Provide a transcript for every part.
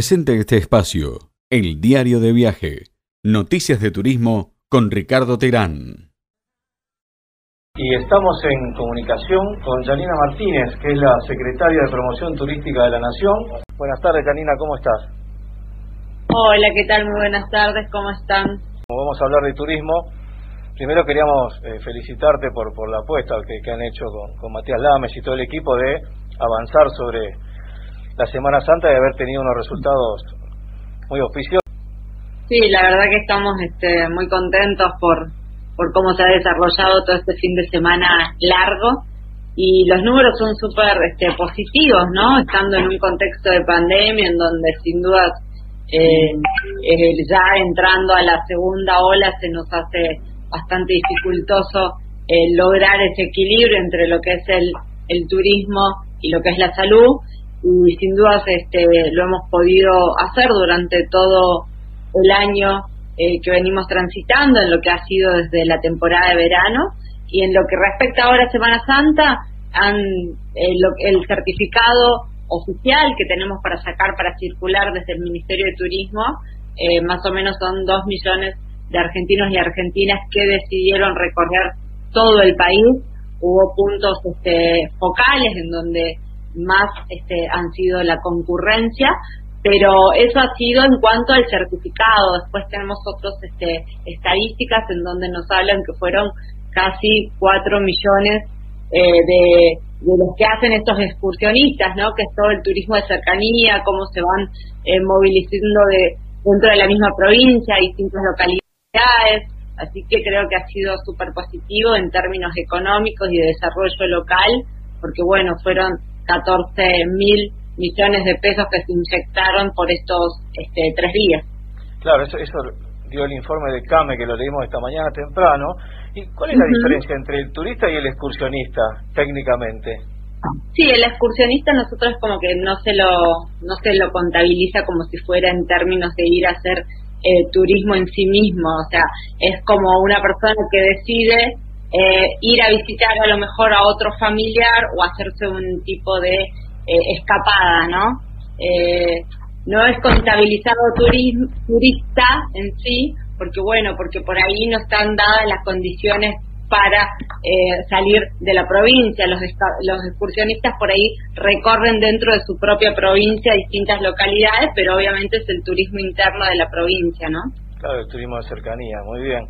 Presente este espacio, el diario de viaje, noticias de turismo con Ricardo Terán. Y estamos en comunicación con Janina Martínez, que es la secretaria de Promoción Turística de la Nación. Buenas tardes, Janina, ¿cómo estás? Hola, ¿qué tal? Muy buenas tardes, ¿cómo están? Vamos a hablar de turismo. Primero queríamos eh, felicitarte por, por la apuesta que, han hecho con, con Matías Lames y todo el equipo de avanzar sobre la Semana Santa y haber tenido unos resultados muy auspiciosos. Sí, la verdad que estamos este, muy contentos por, por cómo se ha desarrollado todo este fin de semana largo y los números son súper este, positivos, ¿no? Estando en un contexto de pandemia en donde sin duda eh, eh, ya entrando a la segunda ola se nos hace bastante dificultoso eh, lograr ese equilibrio entre lo que es el, el turismo y lo que es la salud y sin dudas este, lo hemos podido hacer durante todo el año eh, que venimos transitando en lo que ha sido desde la temporada de verano. Y en lo que respecta ahora a Semana Santa eh, el certificado oficial que tenemos para sacar para circular desde el Ministerio de Turismo eh, más o menos son dos millones de argentinos y argentinas que decidieron recorrer todo el país. Hubo puntos este, focales en donde más este, han sido la concurrencia, pero eso ha sido en cuanto al certificado. Después tenemos otras este, estadísticas en donde nos hablan que fueron casi 4 millones eh, de, los que hacen estos excursionistas, ¿no? que es todo el turismo de cercanía, cómo se van eh, movilizando de, dentro de la misma provincia, distintas localidades. Así que creo que ha sido súper positivo en términos económicos y de desarrollo local, porque bueno, fueron 14 mil millones de pesos que se inyectaron por estos este, tres días. Claro, eso, eso dio el informe de CAME que lo leímos esta mañana temprano. ¿Y cuál es la diferencia entre el turista y el excursionista técnicamente? Sí, el excursionista nosotros como que no se lo no se lo contabiliza como si fuera en términos de ir a hacer eh, turismo en sí mismo, o sea, es como una persona que decide eh, ir a visitar a lo mejor a otro familiar o hacerse un tipo de eh, escapada, ¿no? Eh, no es contabilizado turista en sí, porque bueno, porque por ahí no están dadas las condiciones para salir de la provincia. Los, los excursionistas por ahí recorren dentro de su propia provincia distintas localidades, pero obviamente es el turismo interno de la provincia, ¿no? Claro, el turismo de cercanía, muy bien.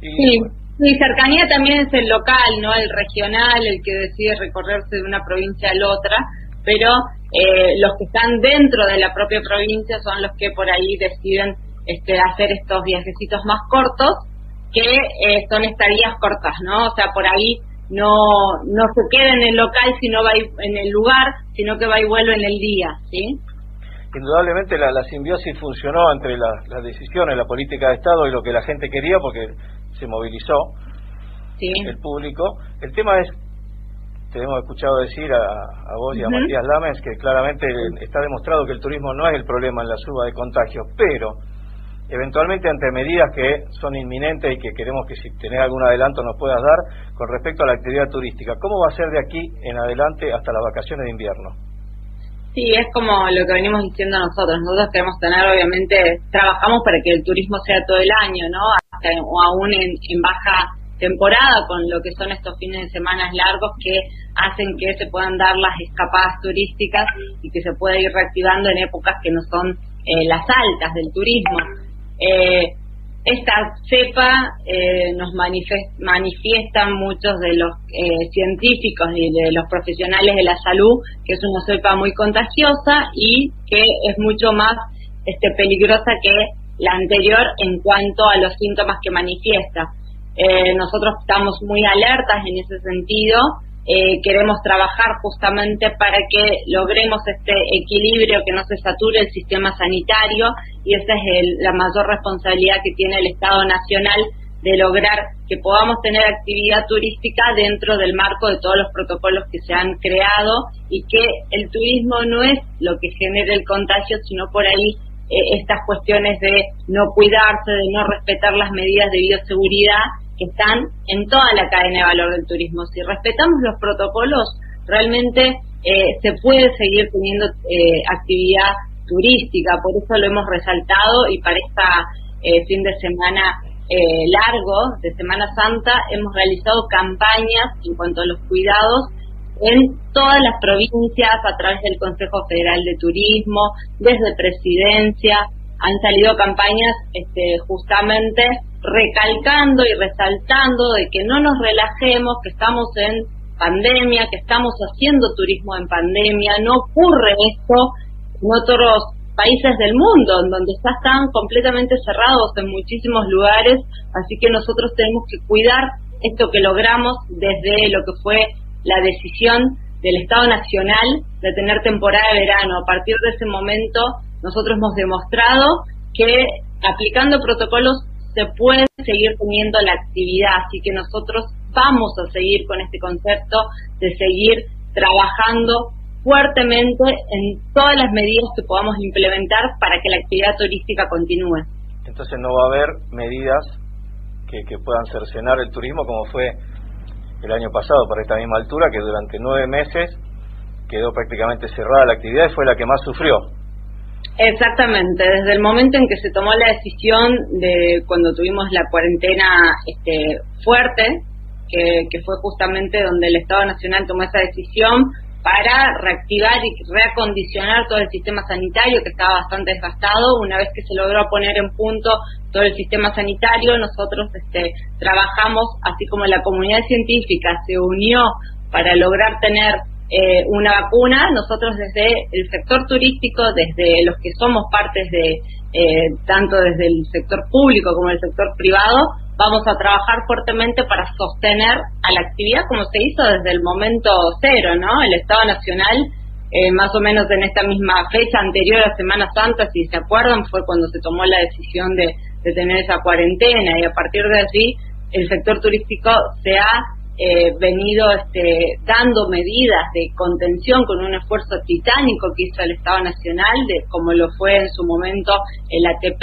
sí. Mi cercanía también es el local, no el regional, el que decide recorrerse de una provincia a la otra, pero eh, los que están dentro de la propia provincia son los que por ahí deciden este, hacer estos viajecitos más cortos, que eh, son estadías cortas, ¿no? O sea, por ahí no, no se queda en el local, sino va en el lugar, sino que va y vuelve en el día, ¿sí? Indudablemente la, simbiosis funcionó entre las decisiones, la política de Estado y lo que la gente quería, porque se movilizó el público. El tema es, te hemos escuchado decir a, vos y a Matías Lames que claramente está demostrado que el turismo no es el problema en la suba de contagios, pero eventualmente ante medidas que son inminentes y que queremos que si tenés algún adelanto nos puedas dar con respecto a la actividad turística. ¿Cómo va a ser de aquí en adelante hasta las vacaciones de invierno? Sí, es como lo que venimos diciendo nosotros. Nosotros queremos tener, obviamente, trabajamos para que el turismo sea todo el año, ¿no? o aún en, baja temporada con lo que son estos fines de semana largos que hacen que se puedan dar las escapadas turísticas y que se pueda ir reactivando en épocas que no son eh, las altas del turismo. Eh, esta cepa eh, nos manifiestan muchos de los científicos y de los profesionales de la salud que es una cepa muy contagiosa y que es mucho más este, peligrosa que la anterior en cuanto a los síntomas que manifiesta. Eh, nosotros estamos muy alertas en ese sentido, eh, queremos trabajar justamente para que logremos este equilibrio, que no se sature el sistema sanitario y esa es la mayor responsabilidad que tiene el Estado Nacional de lograr que podamos tener actividad turística dentro del marco de todos los protocolos que se han creado y que el turismo no es lo que genera el contagio, sino por ahí eh, estas cuestiones de no cuidarse, de no respetar las medidas de bioseguridad que están en toda la cadena de valor del turismo. Si respetamos los protocolos, realmente eh, se puede seguir teniendo eh, actividad turística, por eso lo hemos resaltado y para este fin de semana eh, largo de Semana Santa hemos realizado campañas en cuanto a los cuidados en todas las provincias a través del Consejo Federal de Turismo, desde Presidencia, han salido campañas este, justamente recalcando y resaltando de que no nos relajemos, que estamos en pandemia, que estamos haciendo turismo en pandemia, no ocurre esto en otros países del mundo, en donde ya están completamente cerrados en muchísimos lugares, así que nosotros tenemos que cuidar esto que logramos desde lo que fue la decisión del Estado Nacional de tener temporada de verano. A partir de ese momento, nosotros hemos demostrado que aplicando protocolos se puede seguir teniendo la actividad, así que nosotros vamos a seguir con este concepto de seguir trabajando fuertemente en todas las medidas que podamos implementar para que la actividad turística continúe. Entonces no va a haber medidas que, que puedan cercenar el turismo como fue el año pasado para esta misma altura, que durante nueve meses quedó prácticamente cerrada la actividad y fue la que más sufrió. Exactamente, desde el momento en que se tomó la decisión de cuando tuvimos la cuarentena este, fuerte, que, que fue justamente donde el Estado Nacional tomó esa decisión para reactivar y reacondicionar todo el sistema sanitario que estaba bastante desgastado. Una vez que se logró poner en punto todo el sistema sanitario, nosotros este, trabajamos, así como la comunidad científica se unió para lograr tener eh, una vacuna, nosotros desde el sector turístico, desde los que somos partes de, eh, tanto desde el sector público como el sector privado, vamos a trabajar fuertemente para sostener a la actividad como se hizo desde el momento cero, ¿no? El Estado Nacional, eh, más o menos en esta misma fecha anterior a Semana Santa, si se acuerdan, fue cuando se tomó la decisión de de tener esa cuarentena y a partir de allí el sector turístico se ha eh, venido este, dando medidas de contención con un esfuerzo titánico que hizo el Estado Nacional, de, como lo fue en su momento el ATP,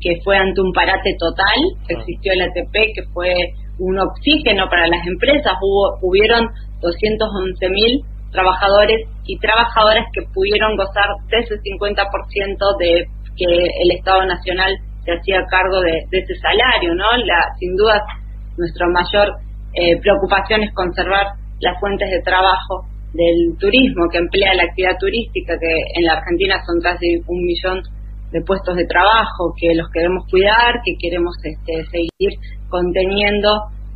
que fue ante un parate total, existió el ATP, que fue un oxígeno para las empresas, hubo hubieron 211 mil trabajadores y trabajadoras que pudieron gozar de ese 50% de que el Estado Nacional se hacía cargo de, ese salario, ¿no? La, sin duda, nuestra mayor eh, preocupación conservar las fuentes de trabajo del turismo que emplea la actividad turística, que en la Argentina son casi un millón de puestos de trabajo, que los queremos cuidar, que queremos este, seguir conteniendo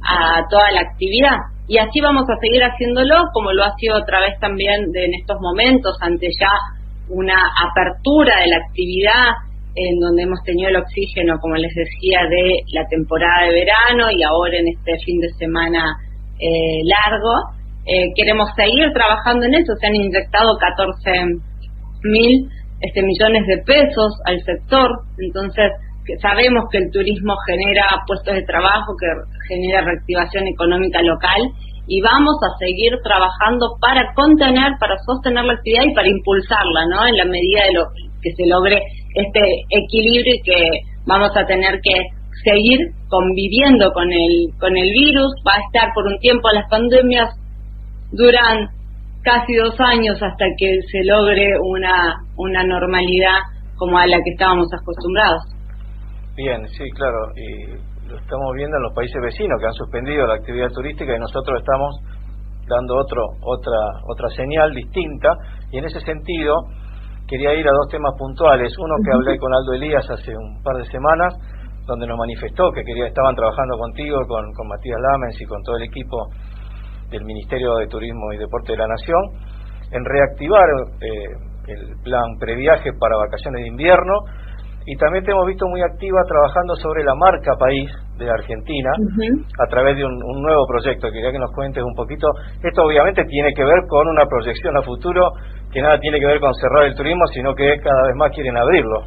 a toda la actividad. Y así vamos a seguir haciéndolo, como lo ha sido otra vez también de, en estos momentos, ante ya una apertura de la actividad en donde hemos tenido el oxígeno, como les decía, de la temporada de verano y ahora en este fin de semana eh, largo. Eh, queremos seguir trabajando en eso. Se han inyectado 14 mil este, millones de pesos al sector. Entonces, sabemos que el turismo genera puestos de trabajo, que genera reactivación económica local y vamos a seguir trabajando para contener, para sostener la actividad y para impulsarla, ¿no? En la medida de lo que se logre este equilibrio y que vamos a tener que seguir conviviendo con el con el virus. Va a estar por un tiempo las pandemias duran casi dos años hasta que se logre una una normalidad como a la que estábamos acostumbrados. Bien sí claro y lo estamos viendo en los países vecinos que han suspendido la actividad turística y nosotros estamos dando otro otra otra señal distinta. Y en ese sentido quería ir a dos temas puntuales. Uno que hablé con Aldo Elías hace un par de semanas, donde nos manifestó que quería estaban trabajando contigo, con, con Matías Lamens y con todo el equipo del Ministerio de Turismo y Deporte de la Nación, en reactivar eh, el plan previaje para vacaciones de invierno y también te hemos visto muy activa trabajando sobre la marca país de Argentina a través de un, un, nuevo proyecto. Quería que nos cuentes un poquito. Esto obviamente tiene que ver con una proyección a futuro que nada tiene que ver con cerrar el turismo, sino que cada vez más quieren abrirlo.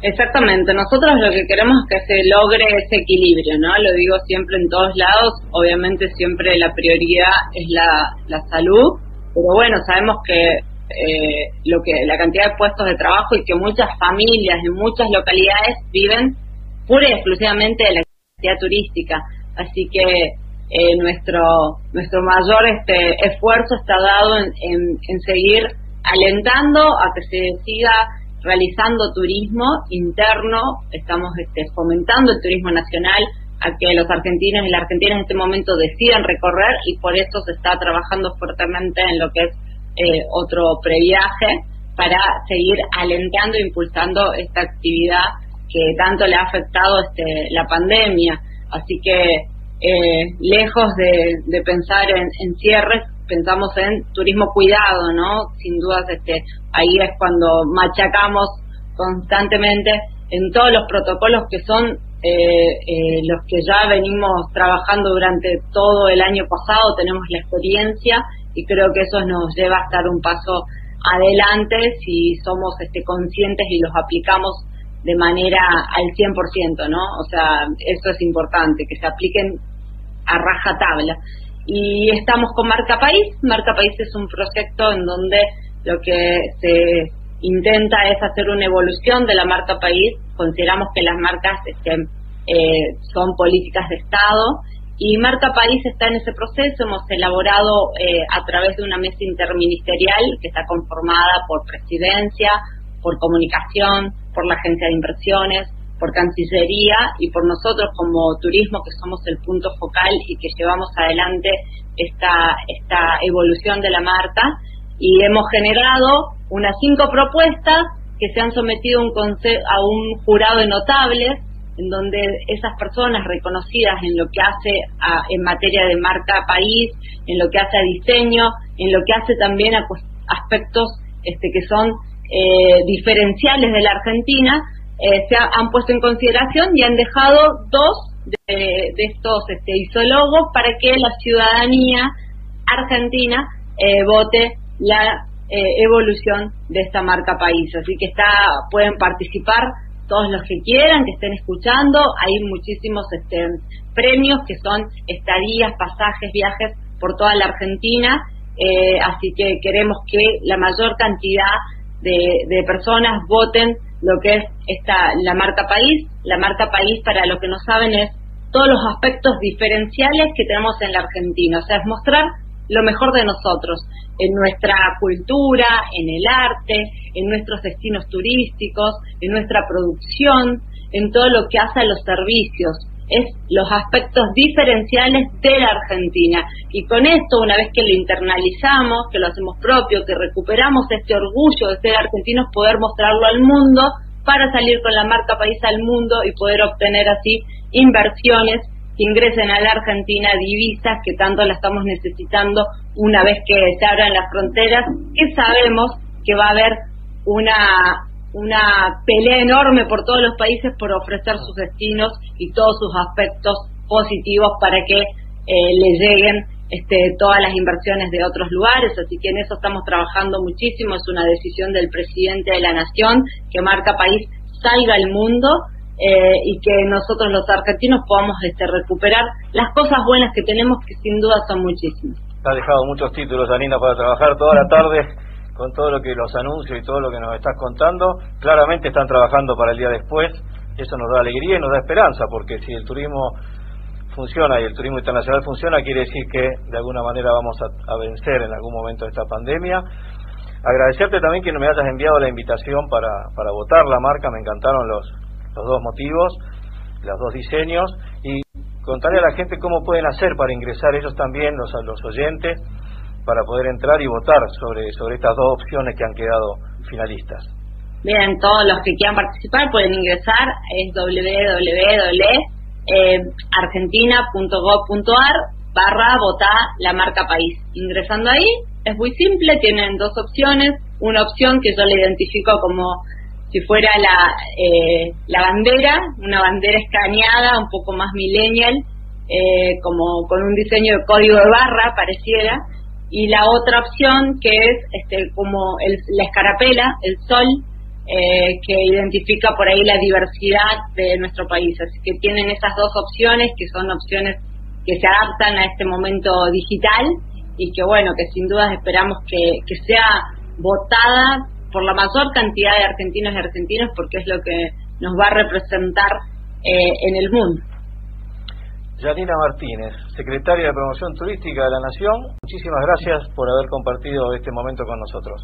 Exactamente, nosotros lo que queremos es que se logre ese equilibrio, ¿no? Lo digo siempre en todos lados, obviamente siempre la prioridad es la, la salud, pero bueno, sabemos que eh, lo que la cantidad de puestos de trabajo y que muchas familias en muchas localidades viven pura y exclusivamente de la actividad turística, así que eh, nuestro nuestro mayor este esfuerzo está dado en, en, seguir alentando a que se siga realizando turismo interno, estamos este, fomentando el turismo nacional, a que los argentinos y las argentinas en este momento decidan recorrer y por eso se está trabajando fuertemente en lo que es eh, otro previaje para seguir alentando e impulsando esta actividad que tanto le ha afectado este, la pandemia. Así que eh, lejos de, pensar en, cierres, pensamos en turismo cuidado, ¿no? Sin dudas, este, ahí es cuando machacamos constantemente en todos los protocolos que son eh, eh, los que ya venimos trabajando durante todo el año pasado, tenemos la experiencia y creo que eso nos lleva a estar un paso adelante si somos este, conscientes y los aplicamos de manera al 100%, ¿no? O sea, eso es importante, que se apliquen a raja tabla. Y estamos con Marca País. Marca País es un proyecto en donde lo que se intenta es hacer una evolución de la marca país. Consideramos que las marcas este, eh, son políticas de Estado y Marca País está en ese proceso. Hemos elaborado eh, a través de una mesa interministerial que está conformada por presidencia, por comunicación, por la agencia de inversiones, por Cancillería y por nosotros como turismo, que somos el punto focal y que llevamos adelante esta, esta evolución de la marca. Y hemos generado unas cinco propuestas que se han sometido un, a un jurado de notables, en donde esas personas reconocidas en lo que hace en materia de marca país, en lo que hace a diseño, en lo que hace también a aspectos este, que son eh, diferenciales de la Argentina, eh, se han puesto en consideración y han dejado dos de, estos este, isólogos para que la ciudadanía argentina eh, vote la eh, evolución de esta marca país. Así que está, pueden participar todos los que quieran, que estén escuchando. Hay muchísimos este, premios que son estadías, pasajes, viajes por toda la Argentina. Eh, así que queremos que la mayor cantidad de, de, personas voten lo que es esta la marca país. La marca país, para los que no saben, es todos los aspectos diferenciales que tenemos en la Argentina. O sea, es mostrar lo mejor de nosotros en nuestra cultura, en el arte, en nuestros destinos turísticos, en nuestra producción, en todo lo que hace a los servicios. Es los aspectos diferenciales de la Argentina. Y con esto, una vez que lo internalizamos, que lo hacemos propio, que recuperamos este orgullo de ser argentinos, poder mostrarlo al mundo para salir con la marca país al mundo y poder obtener así inversiones que ingresen a la Argentina divisas que tanto la estamos necesitando una vez que se abran las fronteras, que sabemos que va a haber una una pelea enorme por todos los países por ofrecer sus destinos y todos sus aspectos positivos para que eh, le lleguen este, todas las inversiones de otros lugares, así que en eso estamos trabajando muchísimo, es una decisión del presidente de la Nación que marca país salga al mundo eh, y que nosotros los argentinos podamos este, recuperar las cosas buenas que tenemos, que sin duda son muchísimas. Ha dejado muchos títulos, Anina, para trabajar toda la tarde con todo lo que los anuncios y todo lo que nos estás contando. Claramente están trabajando para el día después. Eso nos da alegría y nos da esperanza, porque si el turismo funciona y el turismo internacional funciona, quiere decir que de alguna manera vamos a, a vencer en algún momento esta pandemia. Agradecerte también que me hayas enviado la invitación para, para votar la marca, me encantaron los, los dos motivos, los dos diseños y contarle a la gente cómo pueden hacer para ingresar ellos también, los, los oyentes, para poder entrar y votar sobre, sobre estas dos opciones que han quedado finalistas. Bien, todos los que quieran participar pueden ingresar, es www.argentina.gov.ar barra votar la marca país. Ingresando ahí, es muy simple, tienen dos opciones, una opción que yo le identifico como si fuera la, eh, la bandera, una bandera escaneada, un poco más millennial, eh, como con un diseño de código de barra, pareciera, y la otra opción que es este, como el, la escarapela, el sol, eh, que identifica por ahí la diversidad de nuestro país. Así que tienen esas dos opciones, que son opciones que se adaptan a este momento digital y que bueno, que sin dudas esperamos que, que sea votada por la mayor cantidad de argentinos y argentinas porque es lo que nos va a representar eh, en el mundo. Janina Martínez, secretaria de Promoción Turística de la Nación, muchísimas gracias por haber compartido este momento con nosotros.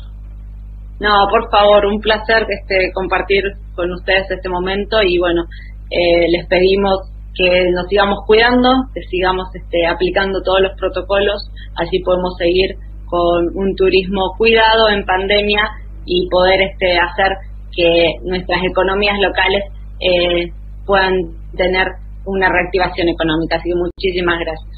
No, por favor, un placer este, compartir con ustedes este momento y bueno, eh, les pedimos que nos sigamos cuidando, que sigamos este, aplicando todos los protocolos, así podemos seguir con un turismo cuidado en pandemia y poder este, hacer que nuestras economías locales eh, puedan tener una reactivación económica. Así que muchísimas gracias.